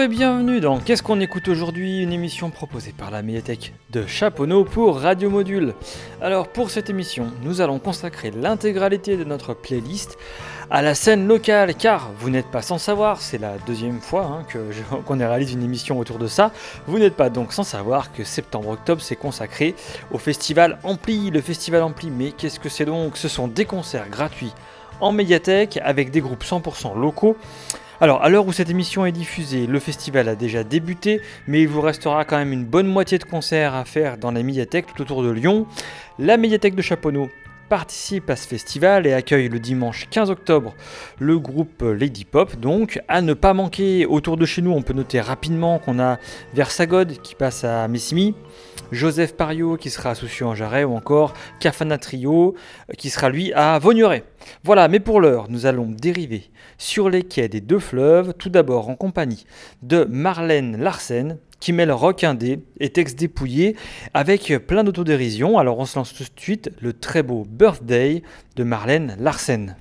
Et bienvenue dans Qu'est-ce qu'on écoute aujourd'hui Une émission proposée par la médiathèque de Chaponneau pour Radio Module. Alors pour cette émission, nous allons consacrer l'intégralité de notre playlist à la scène locale car vous n'êtes pas sans savoir, c'est la deuxième fois hein, qu'on réalise une émission autour de ça, vous n'êtes pas donc sans savoir que septembre-octobre s'est consacré au festival Ampli. Le festival Ampli, mais qu'est-ce que c'est donc? Ce sont des concerts gratuits en médiathèque avec des groupes 100% locaux alors, à l'heure où cette émission est diffusée, le festival a déjà débuté, mais il vous restera quand même une bonne moitié de concerts à faire dans la médiathèque tout autour de Lyon. La médiathèque de Chaponneau participe à ce festival et accueille le dimanche 15 octobre le groupe Lady Pop. Donc, à ne pas manquer, autour de chez nous, on peut noter rapidement qu'on a Versagod qui passe à Messimi, Joseph Pario qui sera à Soucieux-en-Jarret ou encore Cafana Trio qui sera lui à Vaugneray. Voilà, mais pour l'heure, nous allons dériver sur les quais des deux fleuves, tout d'abord en compagnie de Marlène Larsen, qui mêle rock indé et texte dépouillé avec plein d'autodérision. Alors on se lance tout de suite le très beau Birthday de Marlène Larsen.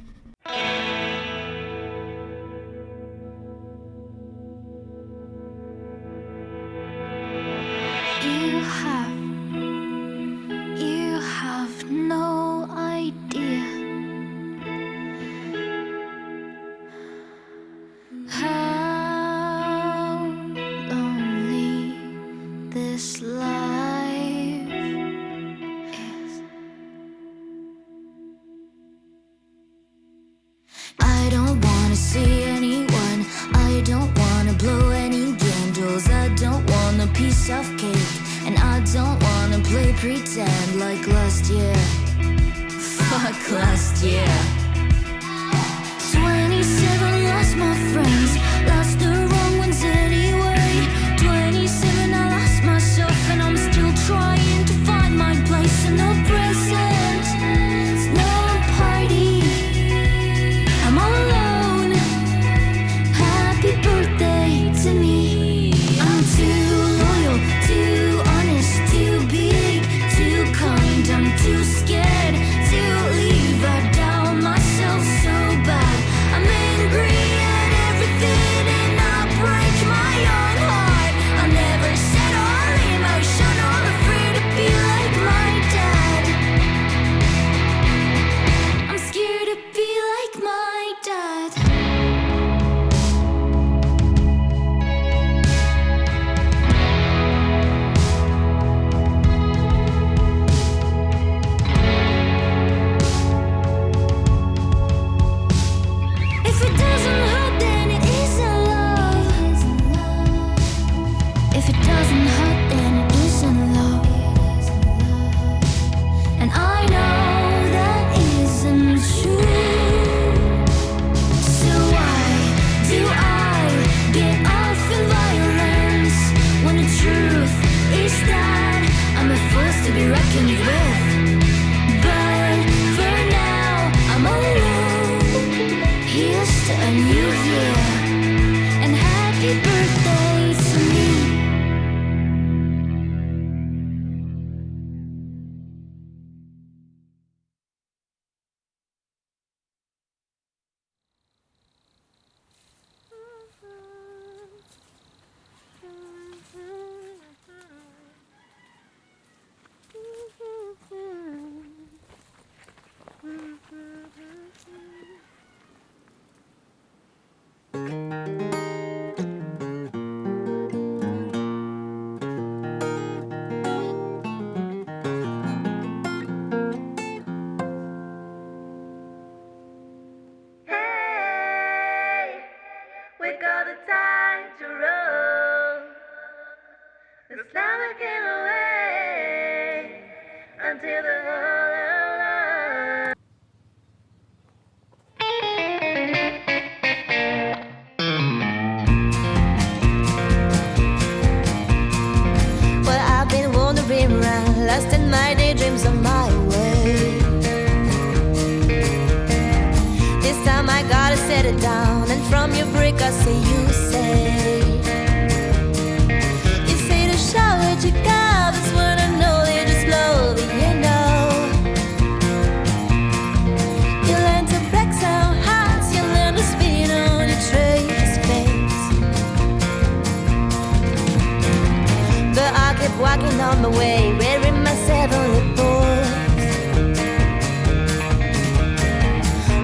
Walking on my way, wearing my seven.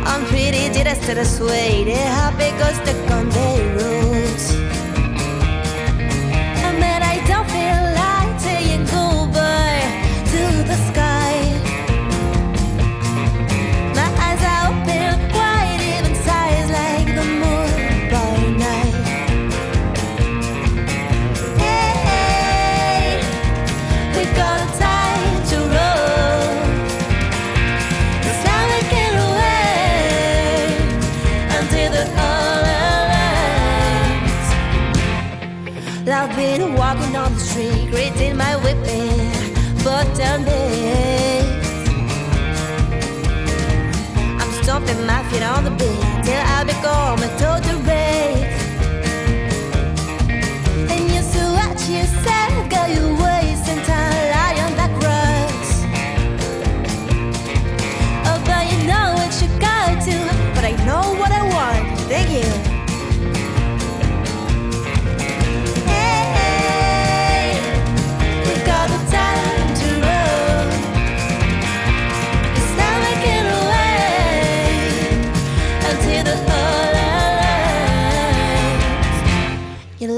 I'm pretty did I still sway, the happy goes stuck on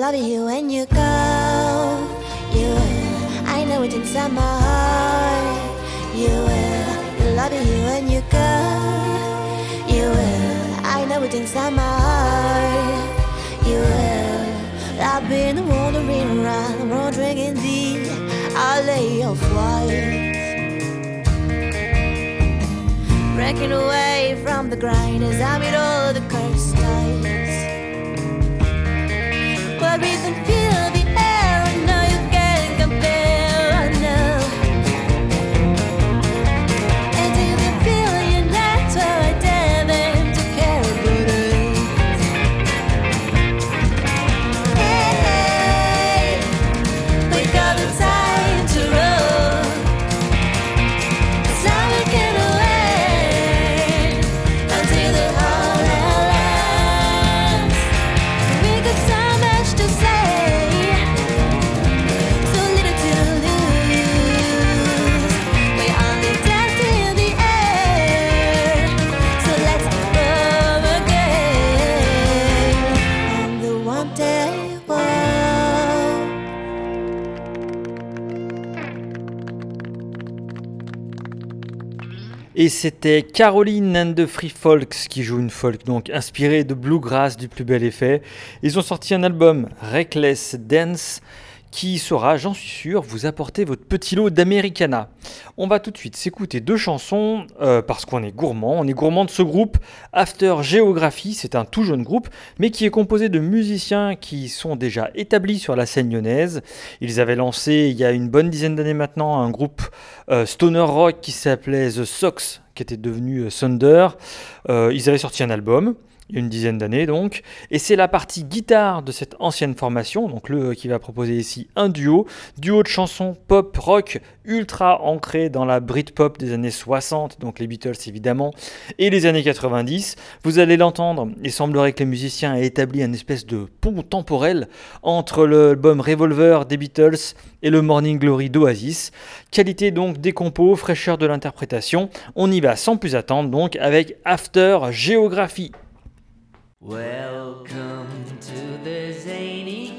love you when you go. You will. I know it inside my heart. You will. Love you when you go. You will. I know it inside my heart. You will. I've been wandering around, wandering in the alley of white. Breaking away from the grind as I meet all the reason Et c'était Caroline and the Free Folks qui joue une folk donc inspirée de bluegrass du plus bel effet. Ils ont sorti un album Reckless Dance qui saura, j'en suis sûr, vous apporter votre petit lot d'Americana. On va tout de suite s'écouter deux chansons euh, parce qu'on est gourmand. On est gourmand de ce groupe After Geography. C'est un tout jeune groupe, mais qui est composé de musiciens qui sont déjà établis sur la scène lyonnaise. Ils avaient lancé il y a une bonne dizaine d'années maintenant un groupe euh, stoner rock qui s'appelait The Sox, qui était devenu euh, Thunder. Ils avaient sorti un album il y a une dizaine d'années donc, et c'est la partie guitare de cette ancienne formation, donc le qui va proposer ici un duo, duo de chansons pop rock ultra ancré dans la Britpop des années 60, donc les Beatles évidemment, et les années 90. Vous allez l'entendre, il semblerait que les musiciens aient établi un espèce de pont temporel entre l'album Revolver des Beatles et le Morning Glory d'Oasis. Qualité donc des compos, fraîcheur de l'interprétation. On y va sans plus attendre donc avec After Geography. Welcome to the zany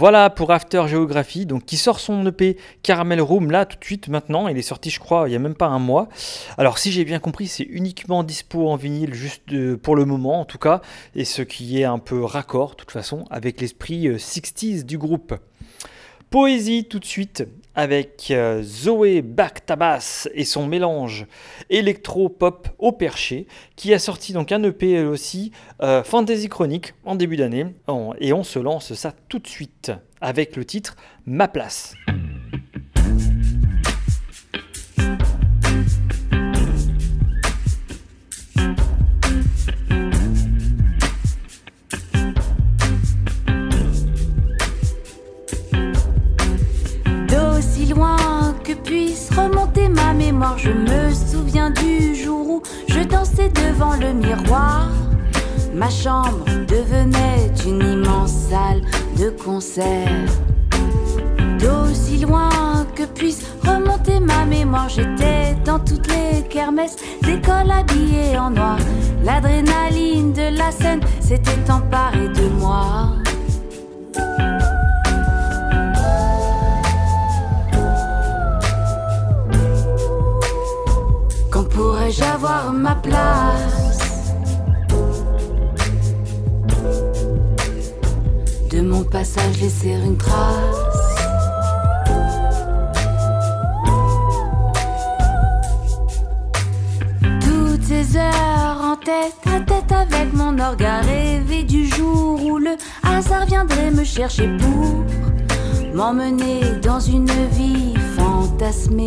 Voilà pour After Geography, donc qui sort son EP Caramel Room là tout de suite maintenant. Il est sorti, je crois, il y a même pas un mois. Alors si j'ai bien compris, c'est uniquement dispo en vinyle juste euh, pour le moment en tout cas, et ce qui est un peu raccord de toute façon avec l'esprit euh, 60s du groupe. Poésie tout de suite avec euh, Zoé Baktabas et son mélange électro-pop au perché qui a sorti donc un EP elle aussi euh, Fantasy Chronique en début d'année et on se lance ça tout de suite avec le titre Ma place. Devant le miroir. Ma chambre devenait une immense salle de concert. D'aussi loin que puisse remonter ma mémoire, j'étais dans toutes les kermesses d'école habillée en noir. L'adrénaline de la scène s'était emparée de moi. Pourrais-je avoir ma place De mon passage laisser une trace Toutes ces heures en tête à tête avec mon orgue à rêver du jour où le hasard viendrait me chercher pour m'emmener dans une vie fantasmée.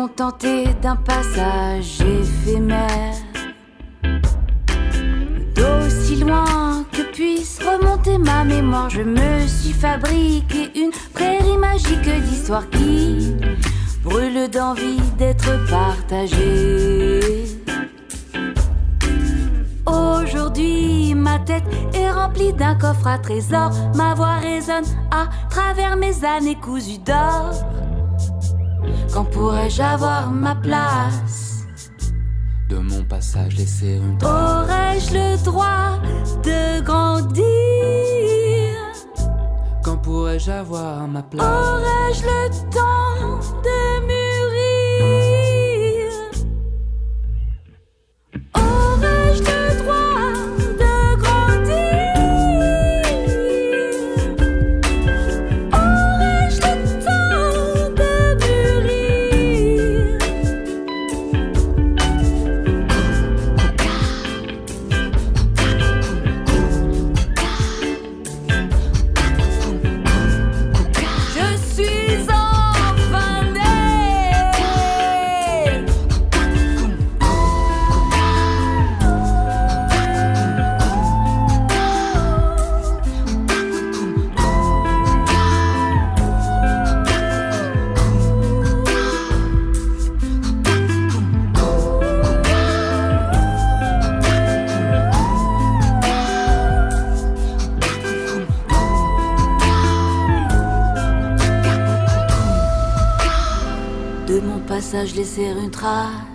Contenter d'un passage éphémère. D'aussi loin que puisse remonter ma mémoire, je me suis fabriqué une prairie magique d'histoire qui brûle d'envie d'être partagée. Aujourd'hui, ma tête est remplie d'un coffre à trésors. Ma voix résonne à travers mes années cousues d'or. Quand pourrais-je avoir ma place De mon passage laisser une trace. Aurais-je le droit de grandir Quand pourrais-je avoir ma place Aurais-je le temps de passage laisser une trace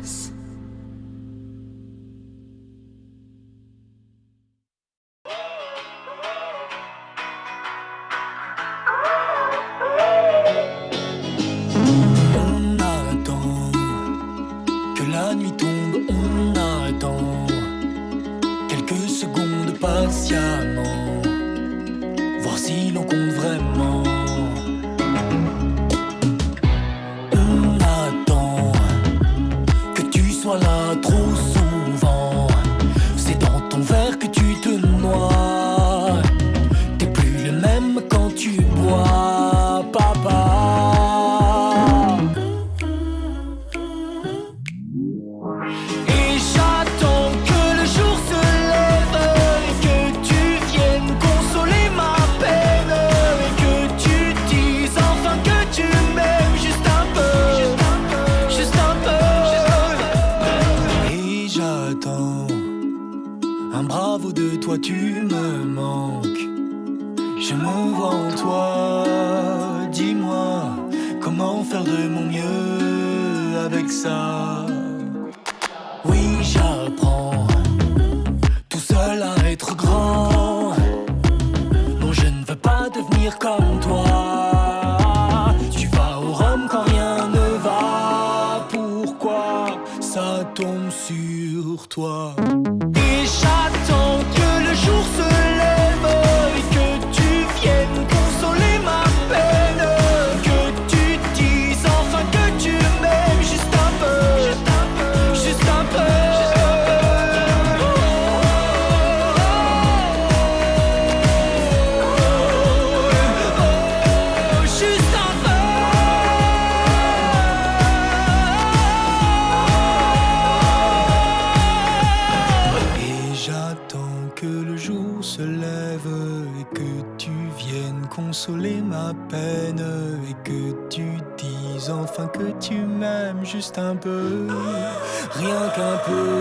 un peu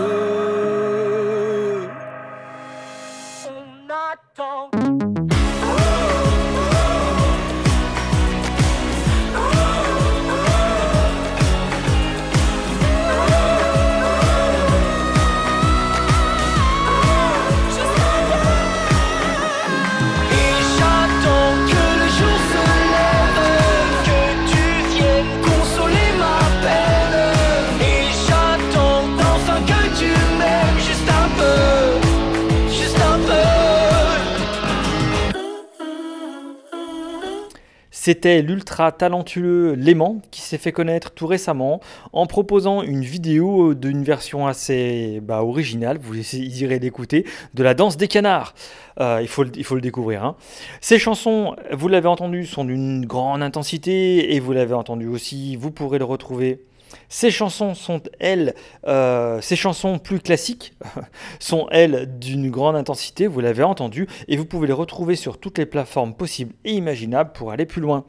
C'était l'ultra talentueux Léman qui s'est fait connaître tout récemment en proposant une vidéo d'une version assez bah, originale, vous irez l'écouter, de la danse des canards. Euh, il, faut, le- il faut le découvrir. hein. Ces chansons, vous l'avez entendu, sont d'une grande intensité et vous l'avez entendu aussi, vous pourrez le retrouver. Ces chansons sont, elles, euh, ces chansons plus classiques sont, elles, d'une grande intensité, vous l'avez entendu, et vous pouvez les retrouver sur toutes les plateformes possibles et imaginables pour aller plus loin.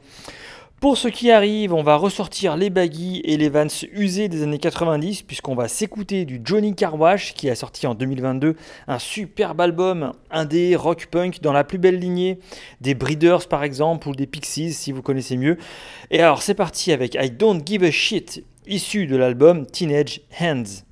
Pour ce qui arrive, on va ressortir les baggy et les Vans usés des années 90, puisqu'on va s'écouter du Johnny Carwash, qui a sorti en 2022 un superbe album indé rock punk dans la plus belle lignée des Breeders par exemple, ou des Pixies si vous connaissez mieux. Et alors c'est parti avec I Don't Give a Shit, issu de l'album Teenage Hands.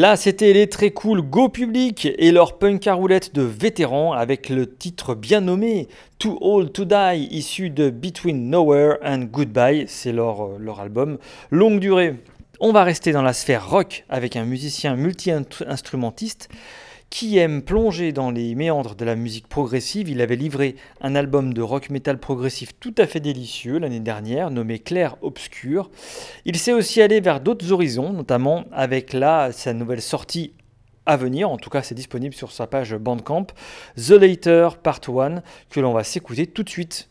Là, c'était les très cool Go Public et leur punk à roulette de vétérans avec le titre bien nommé Too Old to Die, issu de Between Nowhere and Goodbye. C'est leur, euh, leur album longue durée. On va rester dans la sphère rock avec un musicien multi-instrumentiste qui aime plonger dans les méandres de la musique progressive? Il avait livré un album de rock metal progressif tout à fait délicieux l'année dernière, nommé Clair Obscur. Il s'est aussi allé vers d'autres horizons, notamment avec là sa nouvelle sortie à venir, en tout cas c'est disponible sur sa page Bandcamp, The Later Part 1, que l'on va s'écouter tout de suite.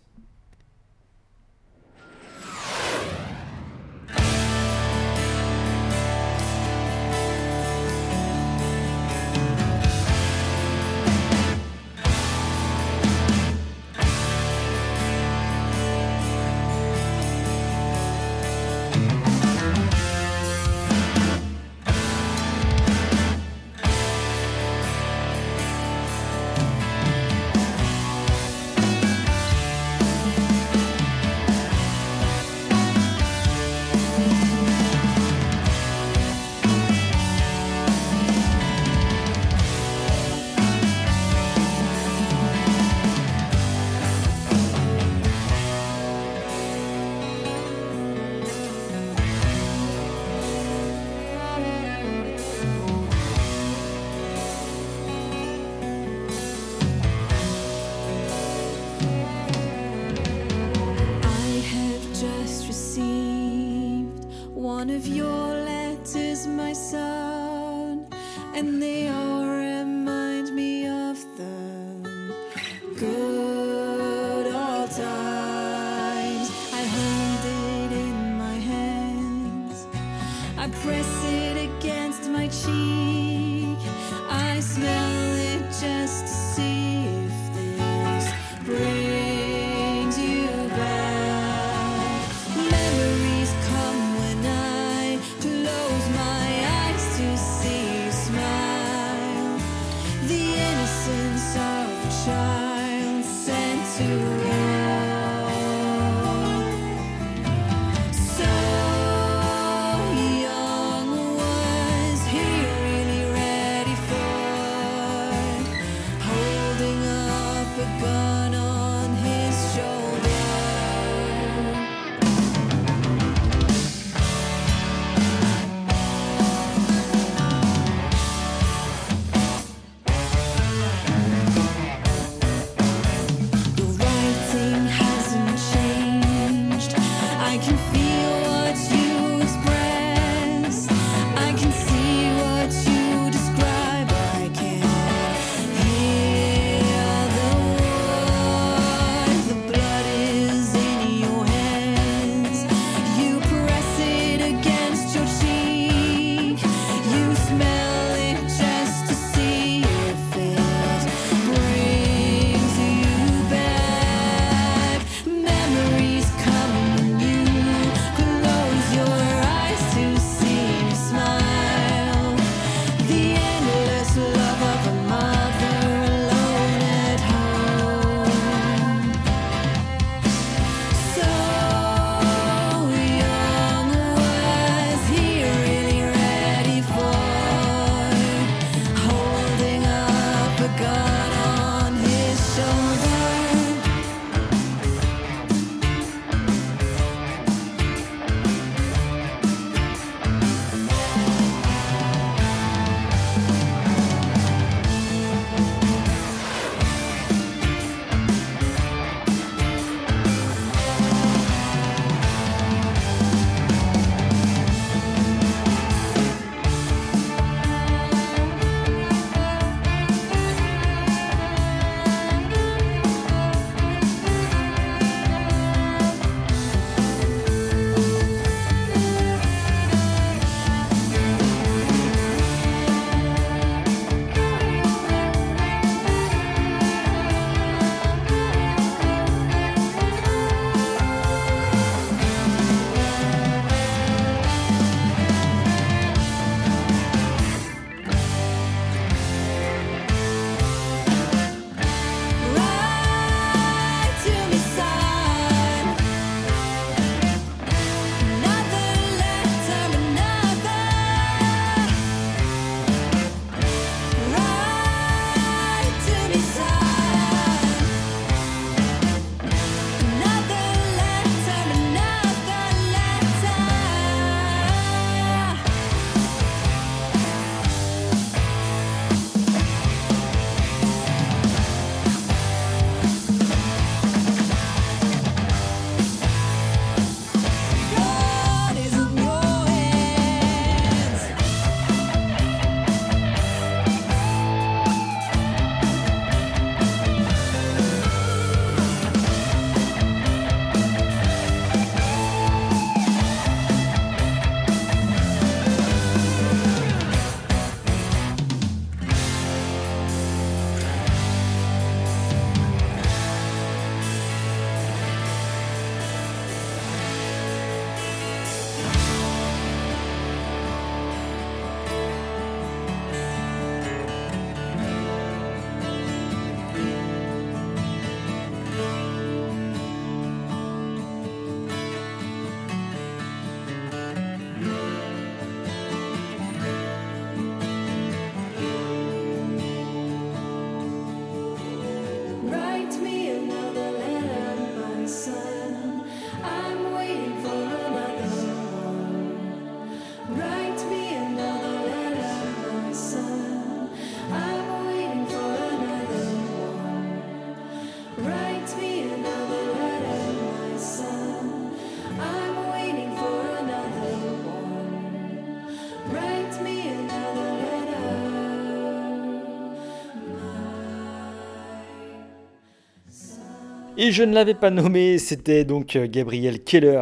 Et je ne l'avais pas nommé, c'était donc euh, Gabriel Keller,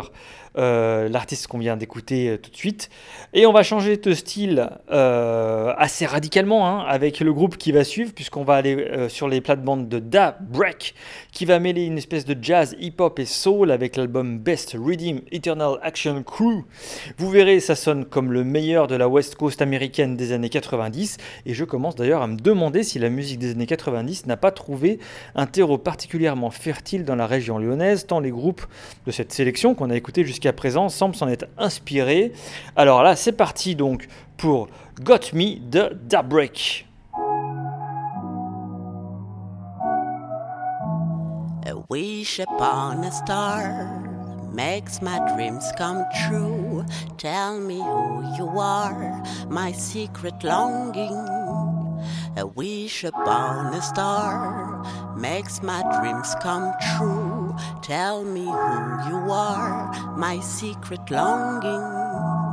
euh, l'artiste qu'on vient d'écouter euh, tout de suite. Et on va changer de style euh, assez radicalement hein, avec le groupe qui va suivre, puisqu'on va aller sur les plates-bandes de Da Break, qui va mêler une espèce de jazz, hip-hop et soul avec l'album Best Redeem Eternal Action Crew. Vous verrez, ça sonne comme le meilleur de la West Coast américaine des années 90, et je commence d'ailleurs à me demander si la musique des années 90 n'a pas trouvé un terreau particulièrement fertile dans la région lyonnaise, tant les groupes de cette sélection qu'on a écouté jusqu'à présent semblent s'en être inspirés. Alors là, c'est parti donc pour Got Me de Da Break. A wish upon a star makes my dreams come true. Tell me who you are, my secret longing. A wish upon a star makes my dreams come true. Tell me who you are, my secret longing.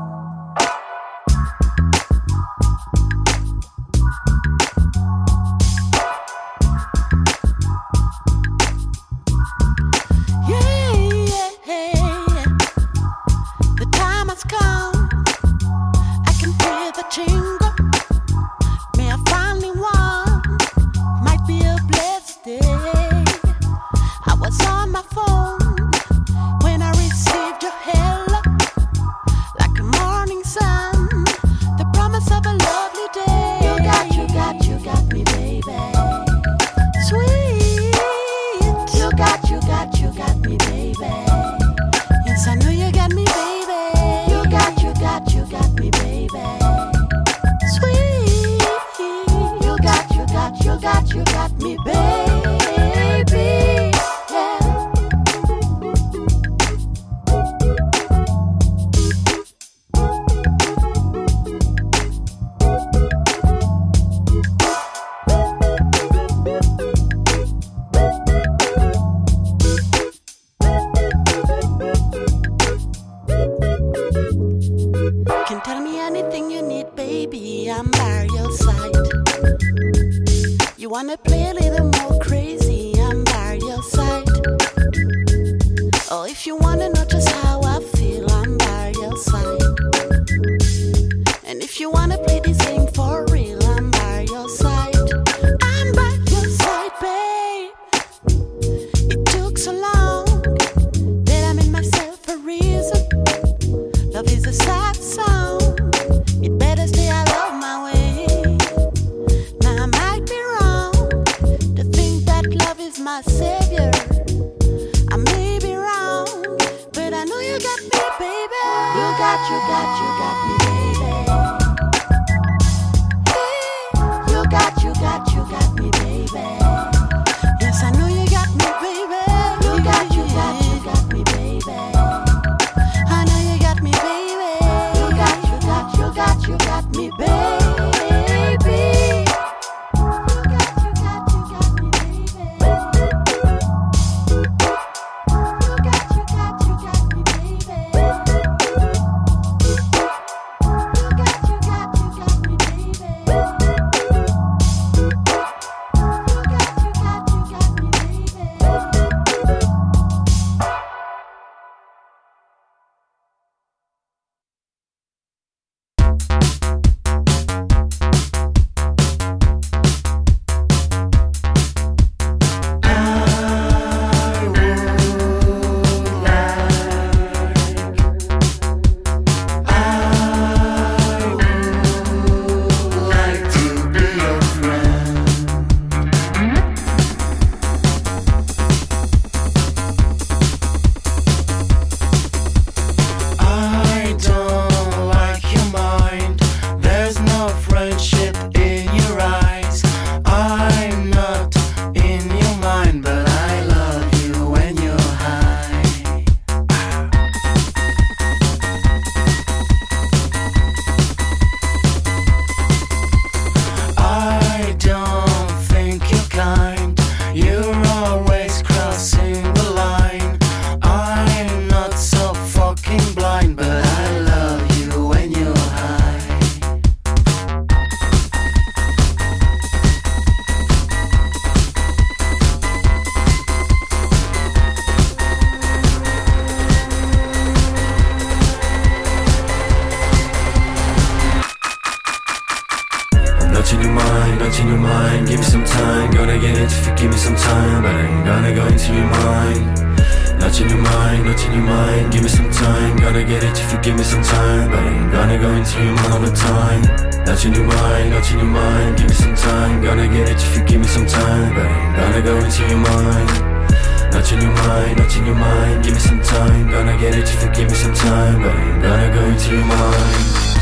Some time, gonna get it if you give me some time. But I ain't gonna go into your mind. Not in your mind, not in your mind. Give me some time, gonna get it if you give me some time. But I ain't gonna go into your mind all the time. Not in your mind, not in your mind. Give me some time, gonna get it if you give me some time. But I ain't gonna go into your mind. Not in your mind, not in your mind. Give me some time, gonna get it if you give me some time. But I ain't gonna go into your mind.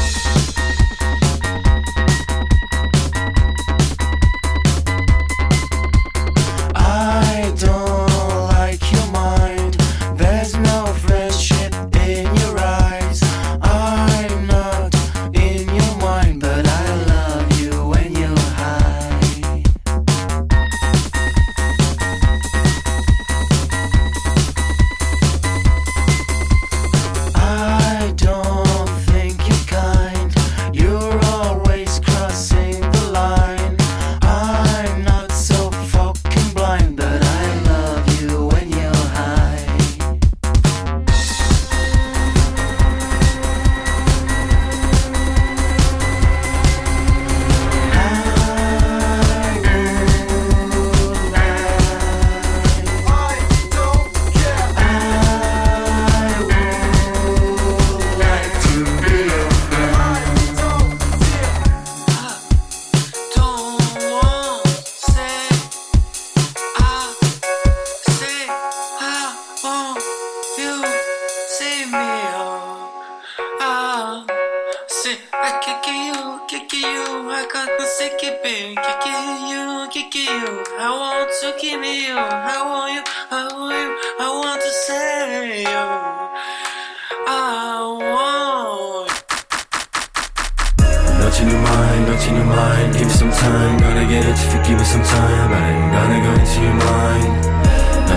I got the sick pain. Kick you, kick you, I want to keep you. I want you. I want you. I want to say you. I want. Not in your mind, not in your mind. Give me some time, gonna get it if you give me some time. I ain't gonna go into your mind.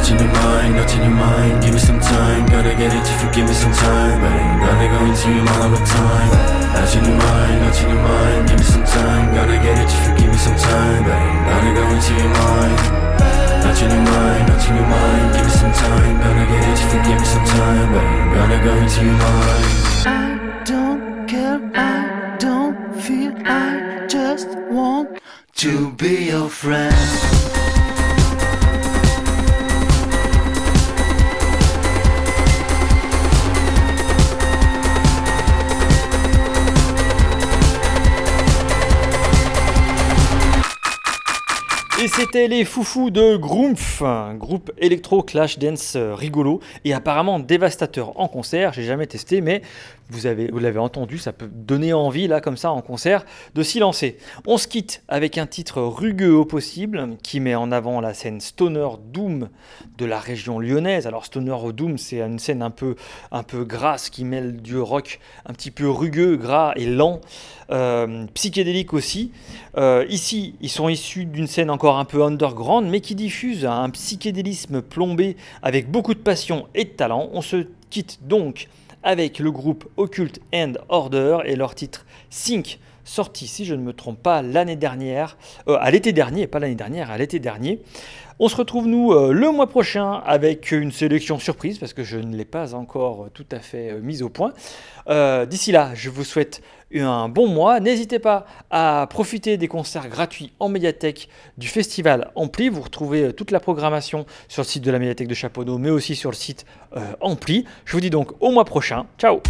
Not in your mind, not in your mind. Give me some time, gonna get it if you give me some time. Ain't gonna go into your mind all the time. Not in your mind, not in your mind. Give me some time, gonna get it if you give me some time. Ain't gonna go into your mind. Not in your mind, not in your mind. Give me some time, gonna get it if you give me some time. Ain't gonna go into your mind. I don't care, I don't feel, I just want to be your friend. Et c'était les foufous de Groomf, groupe électro clash dance euh, rigolo et apparemment dévastateur en concert. J'ai jamais testé, mais vous avez, vous l'avez entendu, ça peut donner envie là comme ça en concert de s'y lancer. On se quitte avec un titre rugueux au possible qui met en avant la scène stoner doom de la région lyonnaise. Alors stoner doom, c'est une scène un peu, un peu grasse qui mêle du rock un petit peu rugueux, gras et lent, euh, psychédélique aussi. Euh, ici, ils sont issus d'une scène encore un peu underground, mais qui diffuse un psychédélisme plombé avec beaucoup de passion et de talent. On se quitte donc avec le groupe Occult and Order et leur titre Sync, sorti, si je ne me trompe pas, l'année dernière, euh, à l'été dernier, pas l'année dernière, à l'été dernier. On se retrouve nous euh, le mois prochain avec une sélection surprise parce que je ne l'ai pas encore tout à fait euh, mise au point. D'ici là, je vous souhaite un bon mois. N'hésitez pas à profiter des concerts gratuits en médiathèque du festival Ampli. Vous retrouvez euh, toute la programmation sur le site de la médiathèque de Chaponneau, mais aussi sur le site euh, Ampli. Je vous dis donc au mois prochain. Ciao